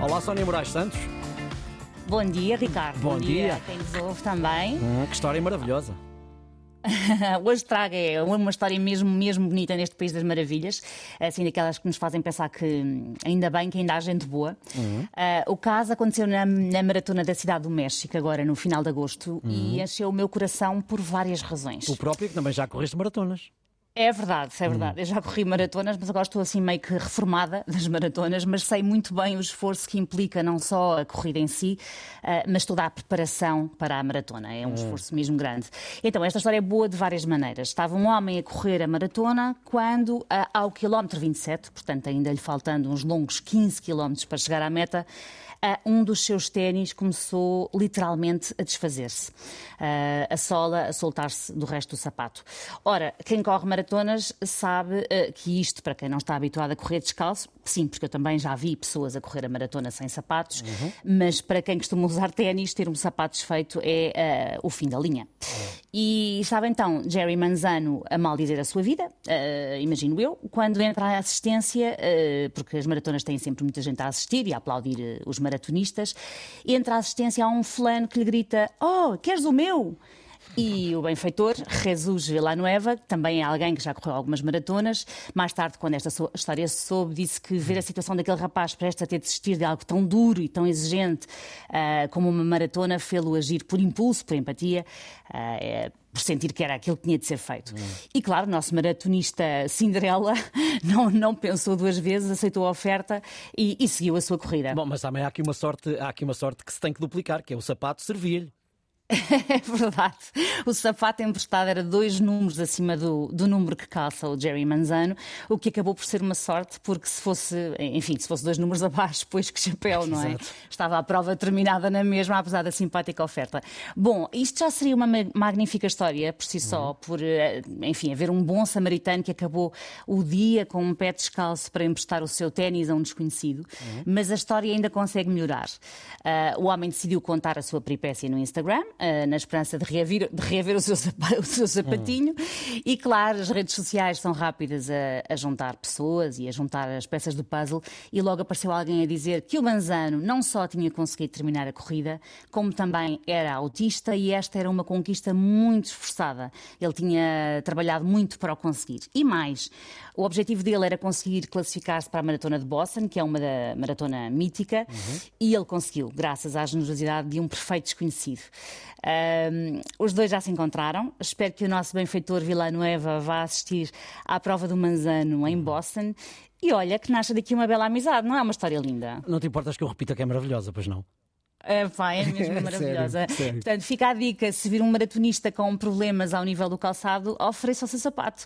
Olá, Sónia Moraes Santos. Bom dia, Ricardo. Bom dia. a quem nos ouve também. Hum, que história maravilhosa. Hoje trago é uma história mesmo, mesmo bonita neste País das Maravilhas, assim daquelas que nos fazem pensar que ainda bem que ainda há gente boa. Uhum. Uh, o caso aconteceu na, na Maratona da Cidade do México, agora no final de agosto, e encheu o meu coração por várias razões. O próprio que também já correste maratonas. É verdade, é verdade. Eu já corri maratonas, mas agora estou assim meio que reformada das maratonas, mas sei muito bem o esforço que implica não só a corrida em si, uh, mas toda a preparação para a maratona. É um esforço mesmo grande. Então, esta história é boa de várias maneiras. Estava um homem a correr a maratona quando, uh, ao quilómetro 27, portanto ainda lhe faltando uns longos 15 quilómetros para chegar à meta, uh, um dos seus ténis começou literalmente a desfazer-se. a sola a soltar-se do resto do sapato. Ora, quem corre maratonas sabe uh, que isto, para quem não está habituado a correr descalço, sim, porque eu também já vi pessoas a correr a maratona sem sapatos, uhum. mas para quem costuma usar ténis, ter um sapato desfeito é uh, o fim da linha. E estava então Jerry Manzano a mal dizer a sua vida, uh, imagino eu, quando entra a assistência, porque as maratonas têm sempre muita gente a assistir e a aplaudir os maratonistas, entra a assistência a um fulano que lhe grita: Oh, queres o meu? E o benfeitor, Jesus Villanueva, também é alguém que já correu algumas maratonas, mais tarde, quando esta história se soube, disse que ver a situação daquele rapaz prestes a ter de desistir de algo tão duro e tão exigente uh, como uma maratona fê-lo agir por impulso, por empatia. Uh, é, por sentir que era aquilo que tinha de ser feito. Hum. E claro, o nosso maratonista Cinderela não, não pensou duas vezes, aceitou a oferta e, e, seguiu a sua corrida. Bom, mas também há aqui uma sorte, há aqui uma sorte que se tem que duplicar, que é o sapato servir-lhe. É verdade. O sapato emprestado era dois números acima do, do número que calça o Jerry Manzano, o que acabou por ser uma sorte, porque se fosse, enfim, se fosse dois números abaixo, pois que chapéu, não é? Exato. Estava a prova terminada na mesma, apesar da simpática oferta. Bom, isto já seria uma magnífica história por si só, uhum. por, eh, enfim, haver um bom samaritano que acabou o dia com um pé descalço para emprestar o seu ténis a um desconhecido, uhum. mas a história ainda consegue melhorar. Uh, o homem decidiu contar a sua peripécia no Instagram, na esperança de reaver, de reaver o, seu, o seu sapatinho. Hum. E claro, as redes sociais são rápidas a, a, juntar pessoas e a juntar as peças do puzzle. E logo apareceu alguém a dizer que o Manzano não só tinha conseguido terminar a corrida, como também era autista e esta era uma conquista muito esforçada. Ele tinha trabalhado muito para o conseguir. E mais, o objetivo dele era conseguir classificar-se para a maratona de Boston, que é uma maratona mítica, uhum. e ele conseguiu, graças à generosidade de um perfeito desconhecido. Um, os dois já se encontraram. Espero que o nosso benfeitor Villanueva vá assistir à prova do Manzano em Boston. E olha, que nasce daqui uma bela amizade, não é uma história linda? Não te importas que eu repita que é maravilhosa, pois não? É, pá, é mesmo maravilhosa. sério, sério. Portanto, fica a dica: se vir um maratonista com problemas ao nível do calçado, ofereça o seu sapato.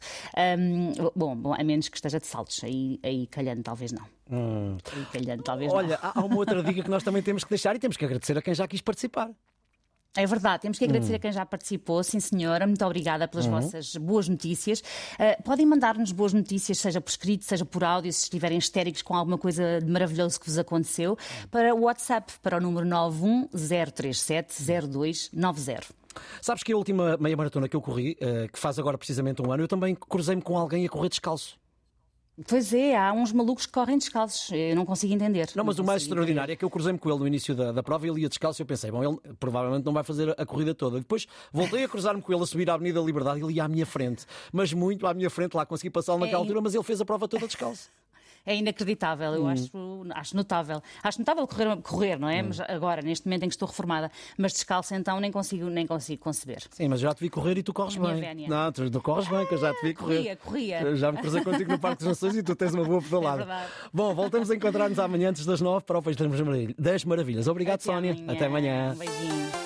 Um, bom, bom, a menos que esteja de saltos, aí, aí calhando, talvez não. Hum. Aí calhando, talvez Olha, não. há uma outra dica que nós também temos que deixar e temos que agradecer a quem já quis participar. É verdade, temos que agradecer uhum. a quem já participou. Sim, senhora, muito obrigada pelas uhum. vossas boas notícias. Uh, podem mandar-nos boas notícias, seja por escrito, seja por áudio, se estiverem histéricos com alguma coisa de maravilhoso que vos aconteceu, para o WhatsApp, para o número 910370290. Sabes que a última meia maratona que eu corri, uh, que faz agora precisamente um ano, eu também cruzei-me com alguém a correr descalço. Pois é, há uns malucos que correm descalços. Eu não consigo entender. Não, mas não o mais extraordinário entender. é que eu cruzei-me com ele no início da, da prova e ele ia descalço e eu pensei, bom, ele provavelmente não vai fazer a corrida toda. Depois voltei a cruzar-me com ele a subir à Avenida Liberdade e ele ia à minha frente. Mas muito à minha frente, lá consegui passá-lo naquela é, altura, mas ele fez a prova toda descalço é inacreditável. Eu hum. acho, acho notável. Acho notável correr, correr não é? Hum. Mas agora, neste momento em que estou reformada, mas descalça então nem consigo, nem consigo conceber. Sim, mas já te vi correr e tu corres bem. Vénia. Não, tu não corres bem, que eu já te vi correr. Corria, corria. Já me cruzei contigo no Parque das Nações e tu tens uma boa pedalada. É verdade. Bom, voltamos a encontrar-nos amanhã antes das nove para o País das Maravilhas. Obrigado, Até Sónia. Amanhã. Até amanhã. Um beijinho.